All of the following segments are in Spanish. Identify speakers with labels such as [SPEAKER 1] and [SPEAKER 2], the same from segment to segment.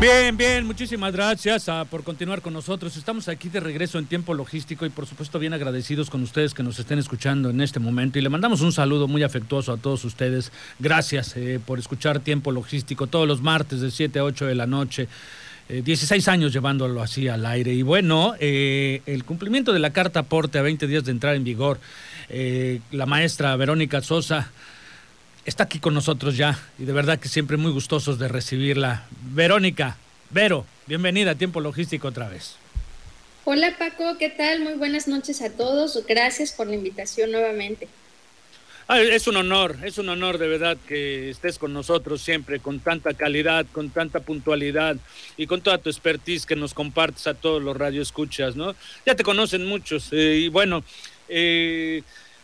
[SPEAKER 1] Bien, bien, muchísimas gracias ah, por continuar con nosotros. Estamos aquí de regreso en tiempo logístico y por supuesto bien agradecidos con ustedes que nos estén escuchando en este momento y le mandamos un saludo muy afectuoso a todos ustedes. Gracias eh, por escuchar tiempo logístico todos los martes de 7 a 8 de la noche. 16 eh, años llevándolo así al aire. Y bueno, eh, el cumplimiento de la carta aporte a 20 días de entrar en vigor, la maestra Verónica Sosa está aquí con nosotros ya y de verdad que siempre muy gustosos de recibirla. Verónica, Vero, bienvenida a Tiempo Logístico otra vez.
[SPEAKER 2] Hola Paco, ¿qué tal? Muy buenas noches a todos. Gracias por la invitación nuevamente.
[SPEAKER 1] Ah, es un honor, es un honor de verdad que estés con nosotros siempre, con tanta calidad, con tanta puntualidad y con toda tu expertise que nos compartes a todos los radioescuchas, ¿no? Ya te conocen muchos eh, y bueno, eh,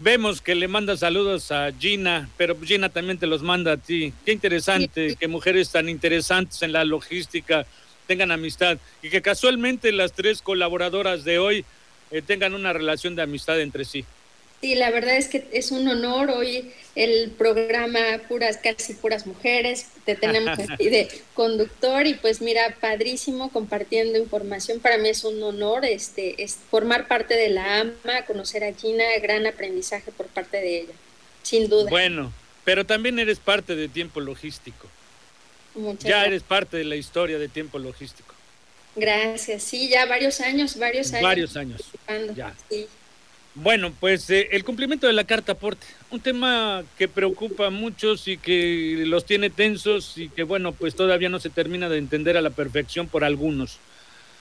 [SPEAKER 1] Vemos que le manda saludos a Gina, pero Gina también te los manda a ti. Qué interesante que mujeres tan interesantes en la logística tengan amistad y que casualmente las tres colaboradoras de hoy eh, tengan una relación de amistad entre sí.
[SPEAKER 2] Sí, la verdad es que es un honor hoy el programa puras casi puras mujeres, te tenemos aquí de conductor y pues mira, padrísimo compartiendo información, para mí es un honor este es formar parte de la AMA, conocer a Gina, gran aprendizaje por parte de ella, sin duda.
[SPEAKER 1] Bueno, pero también eres parte de tiempo logístico. ya eres parte de la historia de tiempo logístico.
[SPEAKER 2] Gracias, sí, ya varios años, varios años.
[SPEAKER 1] Varios años. Ya. Sí. Bueno, pues eh, el cumplimiento de la carta aporte, un tema que preocupa a muchos y que los tiene tensos y que bueno, pues todavía no se termina de entender a la perfección por algunos.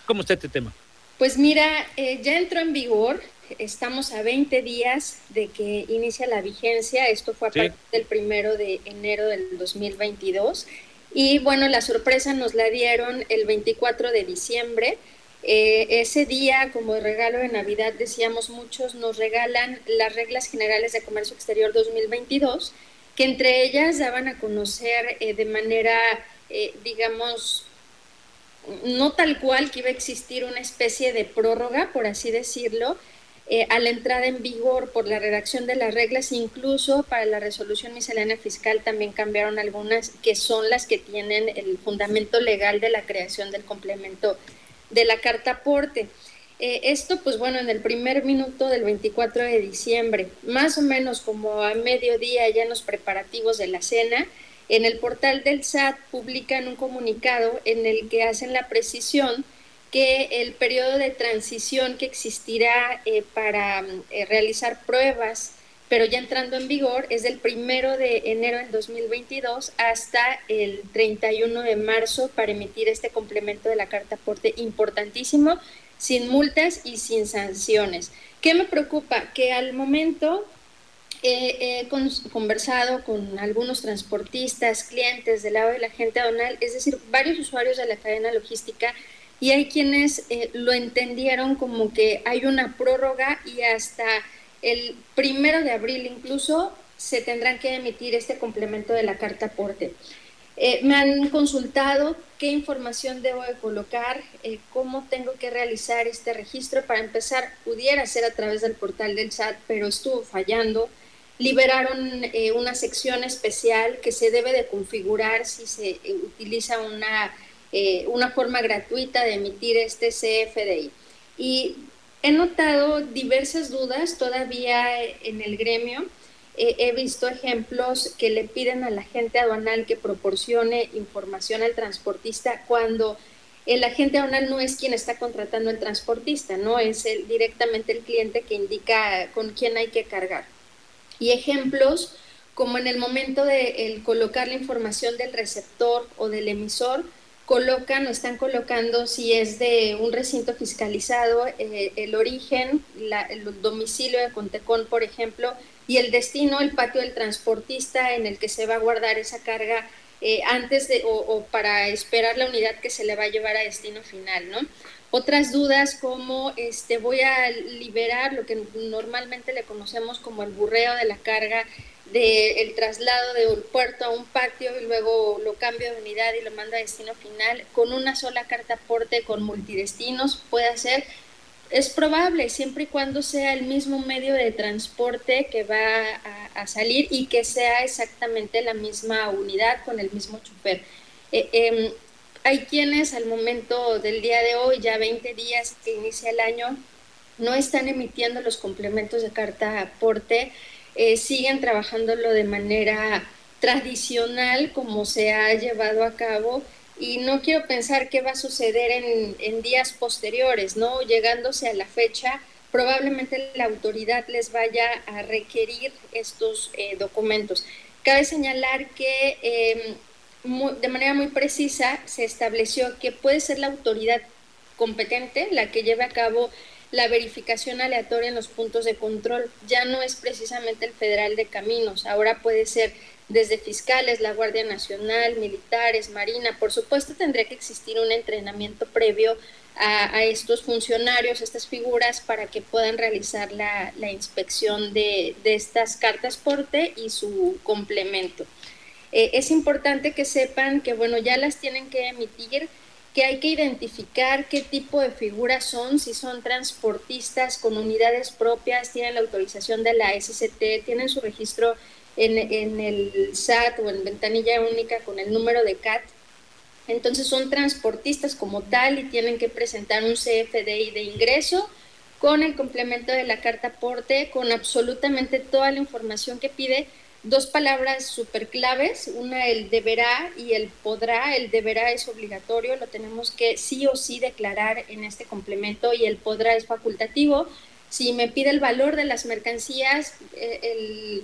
[SPEAKER 1] ¿Cómo está este tema?
[SPEAKER 2] Pues mira, eh, ya entró en vigor, estamos a 20 días de que inicia la vigencia, esto fue a partir del primero de enero del 2022 y bueno, la sorpresa nos la dieron el 24 de diciembre eh, ese día, como regalo de Navidad, decíamos muchos, nos regalan las reglas generales de comercio exterior 2022, que entre ellas daban a conocer eh, de manera, eh, digamos, no tal cual que iba a existir una especie de prórroga, por así decirlo, a la entrada en vigor por la redacción de las reglas, incluso para la resolución miscelánea fiscal también cambiaron algunas que son las que tienen el fundamento legal de la creación del complemento de la carta aporte. Eh, esto, pues bueno, en el primer minuto del 24 de diciembre, más o menos como a mediodía ya en los preparativos de la cena, en el portal del SAT publican un comunicado en el que hacen la precisión que el periodo de transición que existirá eh, para eh, realizar pruebas pero ya entrando en vigor es del primero de enero del 2022 hasta el 31 de marzo para emitir este complemento de la carta aporte importantísimo, sin multas y sin sanciones. ¿Qué me preocupa? Que al momento he conversado con algunos transportistas, clientes del lado de la gente aduanal, es decir, varios usuarios de la cadena logística, y hay quienes eh, lo entendieron como que hay una prórroga y hasta el primero de abril incluso se tendrán que emitir este complemento de la carta aporte. Eh, me han consultado qué información debo de colocar, eh, cómo tengo que realizar este registro. Para empezar, pudiera ser a través del portal del SAT, pero estuvo fallando. Liberaron eh, una sección especial que se debe de configurar si se utiliza una, una forma gratuita de emitir este CFDI. Y He notado diversas dudas todavía en el gremio. he visto ejemplos que le piden a la gente aduanal que proporcione información al transportista cuando el agente aduanal no es quien está contratando el transportista, no es el, directamente el cliente que indica con quién hay que cargar. Y ejemplos como en el momento de colocar la información del receptor o del emisor, colocan o están colocando si es de un recinto fiscalizado, eh, el origen, el domicilio de Contecón, por ejemplo, y el destino, el patio del transportista en el que se va a guardar esa carga eh, antes de o, para esperar la unidad que se le va a llevar a destino final, ¿no? Otras dudas como este voy a liberar lo que normalmente le conocemos como el burreo de la carga del traslado de un puerto a un patio y luego lo cambio de unidad y lo mando a destino final con una sola carta aporte con multidestinos puede hacer es probable siempre y cuando sea el mismo medio de transporte que va a, salir y que sea exactamente la misma unidad con el mismo chofer. Eh, em, hay quienes al momento del día de hoy, ya 20 días que inicia el año, no están emitiendo los complementos de carta aporte eh, siguen trabajándolo de manera tradicional como se ha llevado a cabo y no quiero pensar qué va a suceder en, días posteriores, ¿no? Llegándose a la fecha, probablemente la autoridad les vaya a requerir estos eh, documentos. Cabe señalar que em, de manera muy precisa se estableció que puede ser la autoridad competente la que lleve a cabo la verificación aleatoria en los puntos de control. Ya no es precisamente el Federal de Caminos, ahora puede ser desde fiscales, la Guardia Nacional, militares, Marina. Por supuesto, tendría que existir un entrenamiento previo a, estos funcionarios, estas figuras, para que puedan realizar la, inspección de, estas cartas porte y su complemento. Eh, es importante que sepan que, bueno, ya las tienen que emitir que hay que identificar qué tipo de figuras son, si son transportistas con unidades propias, tienen la autorización de la SCT, tienen su registro en, en el SAT o en ventanilla única con el número de CAT. Entonces son transportistas como tal y tienen que presentar un CFDI de ingreso con el complemento de la carta aporte, con absolutamente toda la información que pide dos palabras súper claves, una el deberá y el podrá. El deberá es obligatorio, lo tenemos que sí o sí declarar en este complemento y el podrá es facultativo. Si me pide el valor de las mercancías, eh, el,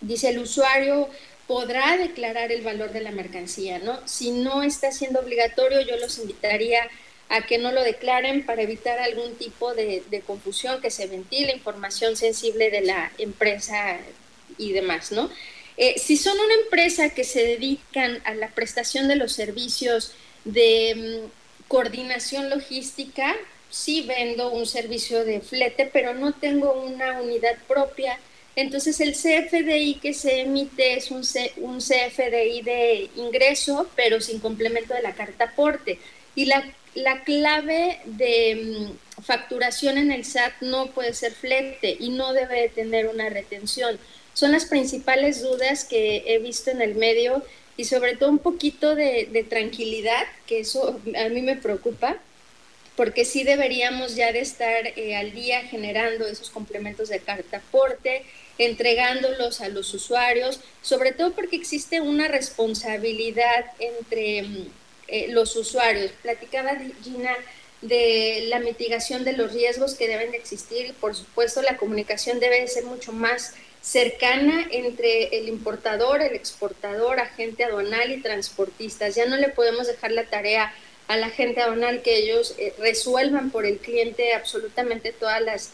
[SPEAKER 2] dice el usuario podrá declarar el valor de la mercancía, ¿no? Si no está siendo obligatorio, yo los invitaría a que no lo declaren para evitar algún tipo de, de confusión, que se ventile información sensible de la empresa y demás, ¿no? Eh, si son una empresa que se dedican a la prestación de los servicios de mm, coordinación logística, sí vendo un servicio de flete, pero no tengo una unidad propia. Entonces el CFDI que se emite es un, un CFDI de ingreso, pero sin complemento de la carta aporte. Y la, la clave de mm, facturación en el SAT no puede ser flete y no debe tener una retención son las principales dudas que he visto en el medio y sobre todo un poquito de, tranquilidad, que eso a mí me preocupa, porque sí deberíamos ya de estar eh, al día generando esos complementos de carta aporte, entregándolos a los usuarios, sobre todo porque existe una responsabilidad entre mm, eh, los usuarios. Platicaba Gina de la mitigación de los riesgos que deben de existir y por supuesto la comunicación debe ser mucho más cercana entre el importador, el exportador, agente aduanal y transportistas. Ya no le podemos dejar la tarea a la agente aduanal que ellos eh, resuelvan por el cliente absolutamente todas las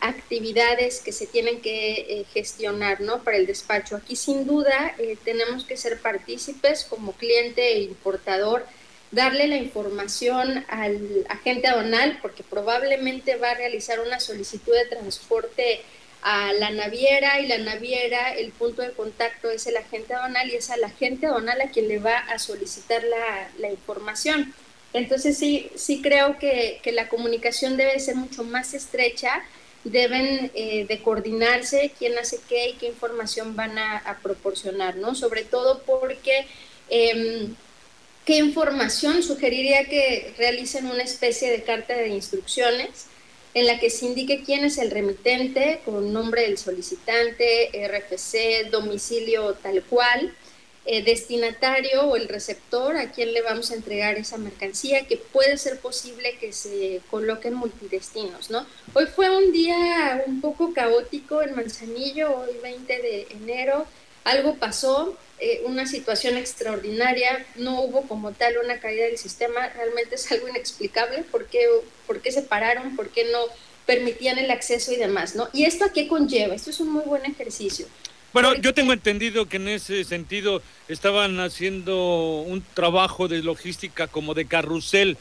[SPEAKER 2] actividades que se tienen que eh, gestionar ¿no? para el despacho. Aquí sin duda eh, tenemos que ser partícipes como cliente e importador, darle la información al agente aduanal porque probablemente va a realizar una solicitud de transporte a la naviera y la naviera, el punto de contacto es el agente aduanal y es al agente aduanal a quien le va a solicitar la, la información. Entonces sí, sí creo que, que, la comunicación debe ser mucho más estrecha, deben eh, de coordinarse quién hace qué y qué información van a, proporcionar, ¿no? Sobre todo porque... Em, ¿Qué información sugeriría que realicen una especie de carta de instrucciones en la que se indique quién es el remitente con nombre del solicitante, RFC, domicilio tal cual, eh, destinatario o el receptor a quien le vamos a entregar esa mercancía, que puede ser posible que se coloquen multidestinos, ¿no? Hoy fue un día un poco caótico en Manzanillo, hoy 20 de enero, algo pasó, eh, una situación extraordinaria, no hubo como tal una caída del sistema, realmente es algo inexplicable, ¿por qué, por qué se pararon, por qué no permitían el acceso y demás, ¿no? ¿Y esto a qué conlleva? Esto es un muy buen ejercicio.
[SPEAKER 1] Bueno, yo tengo entendido que en ese sentido estaban haciendo un trabajo de logística como de carrusel.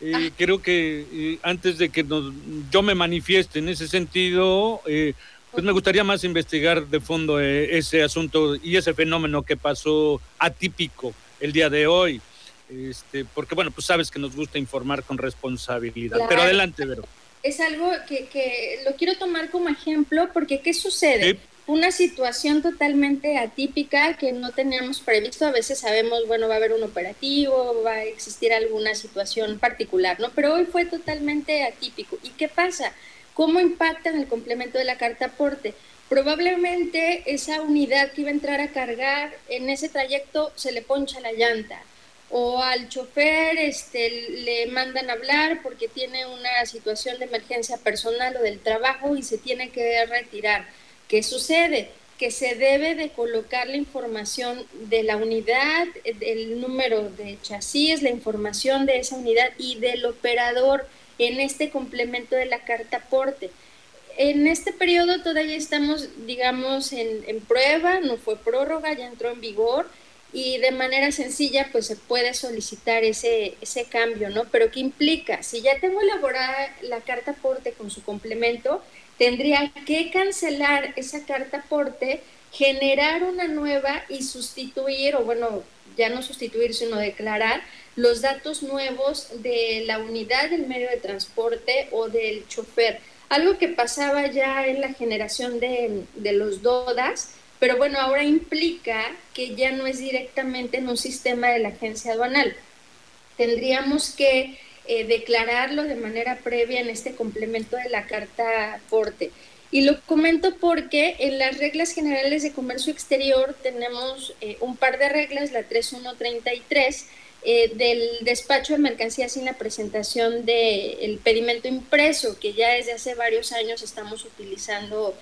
[SPEAKER 1] Eh, ah. Creo que eh, antes de que yo me manifieste en ese sentido, pues me gustaría más investigar de fondo eh, ese asunto y ese fenómeno que pasó atípico el día de hoy. Este, porque bueno, pues sabes que nos gusta informar con responsabilidad. Pero adelante, Vero.
[SPEAKER 2] Es algo que, lo quiero tomar como ejemplo porque ¿qué sucede? Una situación totalmente atípica que no teníamos previsto. A veces sabemos, bueno, va a haber un operativo, va a existir alguna situación particular, ¿no? Pero hoy fue totalmente atípico. ¿Y qué pasa? ¿Cómo impacta en el complemento de la carta aporte? Probablemente esa unidad que iba a entrar a cargar en ese trayecto se le poncha la llanta o al chofer este, le mandan hablar porque tiene una situación de emergencia personal o del trabajo y se tiene que retirar. ¿Qué sucede? Que se debe de colocar la información de la unidad, el número de chasis, la información de esa unidad y del operador en este complemento de la carta aporte. En este periodo todavía estamos, digamos, en, en prueba, no fue prórroga, ya entró en vigor y de manera sencilla pues se puede solicitar ese, ese cambio, ¿no? Pero ¿qué implica? Si ya tengo elaborada la carta aporte con su complemento, tendría que cancelar esa carta aporte, generar una nueva y sustituir, o bueno, ya no sustituir, sino declarar los datos nuevos de la unidad del medio de transporte o del chofer. Algo que pasaba ya en la generación de, de los DODAS, pero bueno, ahora implica que ya no es directamente en un sistema de la agencia aduanal. Tendríamos que eh, declararlo de manera previa en este complemento de la carta aporte. Y lo comento porque en las reglas generales de comercio exterior tenemos eh, un par de reglas, la 3133, eh, del despacho de mercancías sin la presentación del pedimento impreso, que ya desde hace varios años estamos utilizando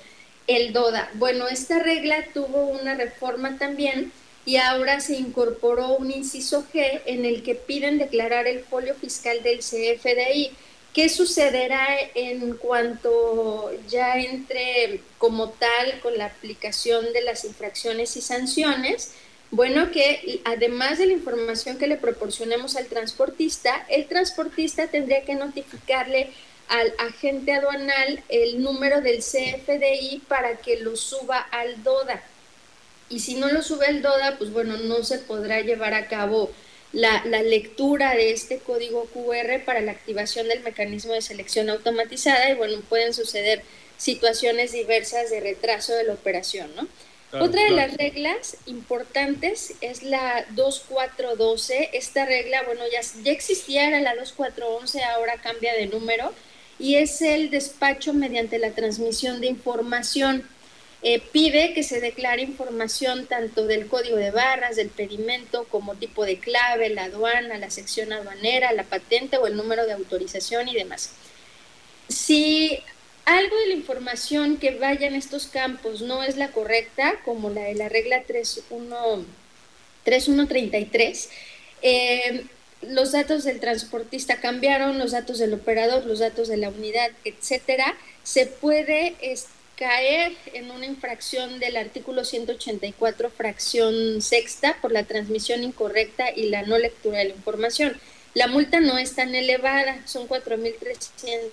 [SPEAKER 2] el DODA. Bueno, esta regla tuvo una reforma también y ahora se incorporó un inciso G en el que piden declarar el folio fiscal del CFDI. ¿Qué sucederá en cuanto ya entre como tal con la aplicación de las infracciones y sanciones? Bueno, que además de la información que le proporcionemos al transportista, el transportista tendría que notificarle al agente aduanal el número del CFDI para que lo suba al DODA. Y si no lo sube al DODA, pues bueno, no se podrá llevar a cabo la, lectura de este código QR para la activación del mecanismo de selección automatizada y bueno, pueden suceder situaciones diversas de retraso de la operación, ¿no? Otra de las reglas importantes es la 2412. Esta regla, bueno, ya, ya existía, era la 2411, ahora cambia de número y es el despacho mediante la transmisión de información. Eh, pide que se declare información tanto del código de barras, del pedimento, como tipo de clave, la aduana, la sección aduanera, la patente o el número de autorización y demás. Si algo de la información que vaya en estos campos no es la correcta, como la de la regla 3133, eh, los datos del transportista cambiaron, los datos del operador, los datos de la unidad, etcétera, se puede caer en una infracción del artículo 184, fracción sexta, por la transmisión incorrecta y la no lectura de la información. La multa no es tan elevada, son 4.300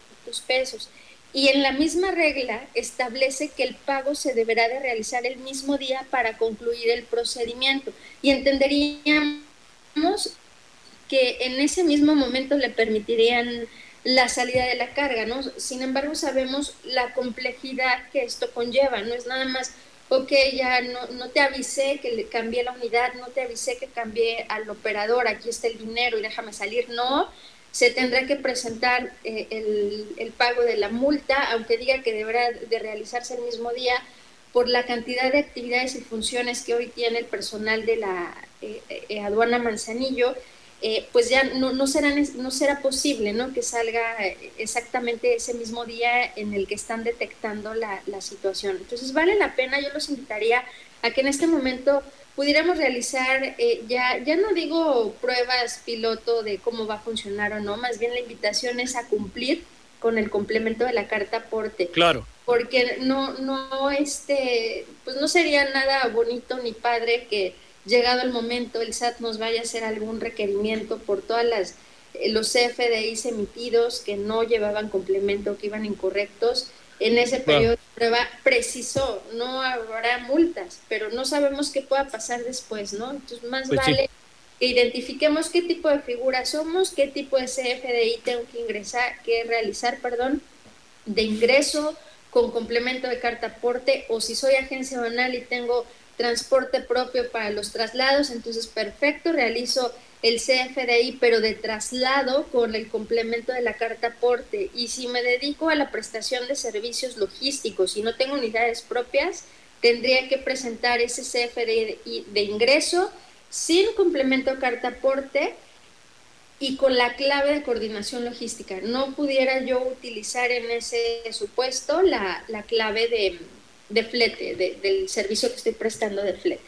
[SPEAKER 2] pesos. Y en la misma regla establece que el pago se deberá de realizar el mismo día para concluir el procedimiento. Y entenderíamos que en ese mismo momento le permitirían la salida de la carga, ¿no? Sin embargo, sabemos la complejidad que esto conlleva, no es nada más, ok, ya no, no te avisé que le cambié la unidad, no te avisé que cambié al operador, aquí está el dinero y déjame salir, no, se tendrá que presentar eh, el, pago de la multa, aunque diga que deberá de realizarse el mismo día, por la cantidad de actividades y funciones que hoy tiene el personal de la eh, eh, aduana Manzanillo, eh, pues ya no, no, será, no será posible ¿no? que salga exactamente ese mismo día en el que están detectando la, la, situación. Entonces vale la pena, yo los invitaría a que en este momento pudiéramos realizar, eh, ya, ya no digo pruebas piloto de cómo va a funcionar o no, más bien la invitación es a cumplir con el complemento de la carta aporte.
[SPEAKER 1] Claro.
[SPEAKER 2] Porque no, no, este, pues no sería nada bonito ni padre que llegado el momento el SAT nos vaya a hacer algún requerimiento por todas las eh, los CFDIs emitidos que no llevaban complemento, que iban incorrectos, en ese periodo de prueba precisó, no habrá multas, pero no sabemos qué pueda pasar después, ¿no? Entonces más pues vale que identifiquemos qué tipo de figura somos, qué tipo de CFDI tengo que ingresar, que realizar, perdón, de ingreso con complemento de carta aporte o si soy agencia banal y tengo transporte propio para los traslados, entonces perfecto, realizo el CFDI, pero de traslado con el complemento de la carta aporte. Y si me dedico a la prestación de servicios logísticos y no tengo unidades propias, tendría que presentar ese CFDI de ingreso sin complemento carta aporte y con la clave de coordinación logística. No pudiera yo utilizar en ese supuesto la, clave de, flete, del servicio que estoy prestando de flete.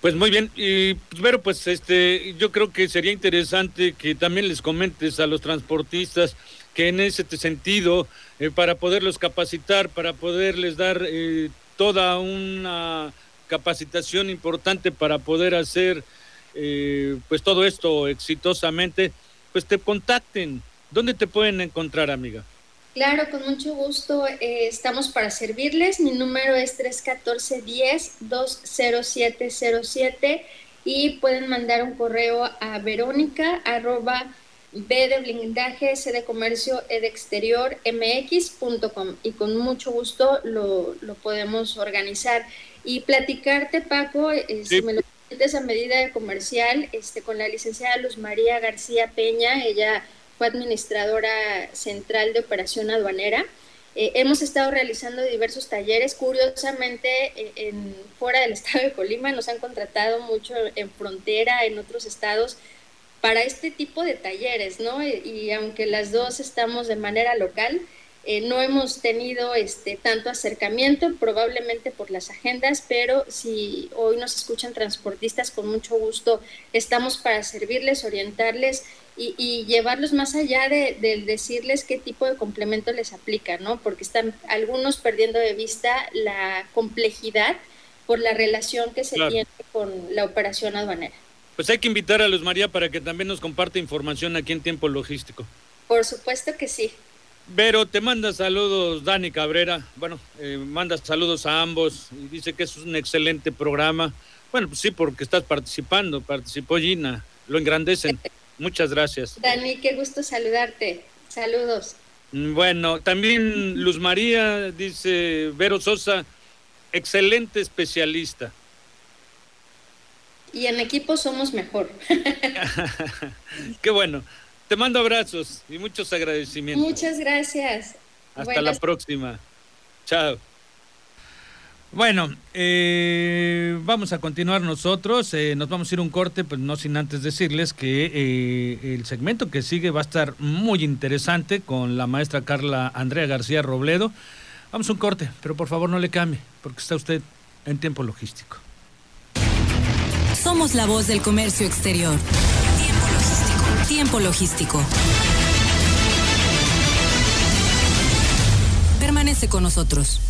[SPEAKER 1] Pues muy bien, y pero pues este, yo creo que sería interesante que también les comentes a los transportistas que en ese sentido, eh, para poderlos capacitar, para poderles dar eh, toda una capacitación importante para poder hacer eh, pues todo esto exitosamente, pues te contacten. ¿Dónde te pueden encontrar, amiga?
[SPEAKER 2] Claro, con mucho gusto. Eh, estamos para servirles. Mi número es 314-10-20707 y pueden mandar un correo a verónica arroba b de blindaje, c de comercio, e de exterior, mx.com y con mucho gusto lo, podemos organizar. Y platicarte, Paco, eh, si me lo permites a medida de comercial, este, con la licenciada Luz María García Peña, ella administradora central de operación aduanera. Eh, hemos estado realizando diversos talleres, curiosamente eh, fuera del estado de Colima nos han contratado mucho en frontera, en otros estados, para este tipo de talleres, ¿no? y aunque las dos estamos de manera local, eh, no hemos tenido este, tanto acercamiento, probablemente por las agendas, pero si hoy nos escuchan transportistas, con mucho gusto estamos para servirles, orientarles y, llevarlos más allá de, decirles qué tipo de complemento les aplica, ¿no? Porque están algunos perdiendo de vista la complejidad por la relación que se tiene con la operación aduanera.
[SPEAKER 1] Pues hay que invitar a Luz María para que también nos comparte información aquí en tiempo logístico.
[SPEAKER 2] Por supuesto que sí.
[SPEAKER 1] Pero te manda saludos Dani Cabrera, bueno, eh, manda saludos a ambos y dice que es un excelente programa. Bueno, pues sí, porque estás participando, participó Gina, lo engrandecen. Muchas gracias.
[SPEAKER 2] Dani, qué gusto saludarte. Saludos.
[SPEAKER 1] Bueno, también Luz María dice, Vero Sosa, excelente especialista.
[SPEAKER 2] Y en equipo somos mejor.
[SPEAKER 1] qué bueno. Te mando abrazos y muchos agradecimientos.
[SPEAKER 2] Muchas gracias.
[SPEAKER 1] Hasta la próxima. Chao. Bueno, eh, vamos a continuar nosotros. Eh, nos vamos a ir un corte, pues no sin antes decirles que eh, el segmento que sigue va a estar muy interesante con la maestra Carla Andrea García Robledo. Vamos a un corte, pero por favor no le cambie, porque está usted en tiempo logístico.
[SPEAKER 3] Somos la voz del comercio exterior. Tiempo logístico. Permanece con nosotros.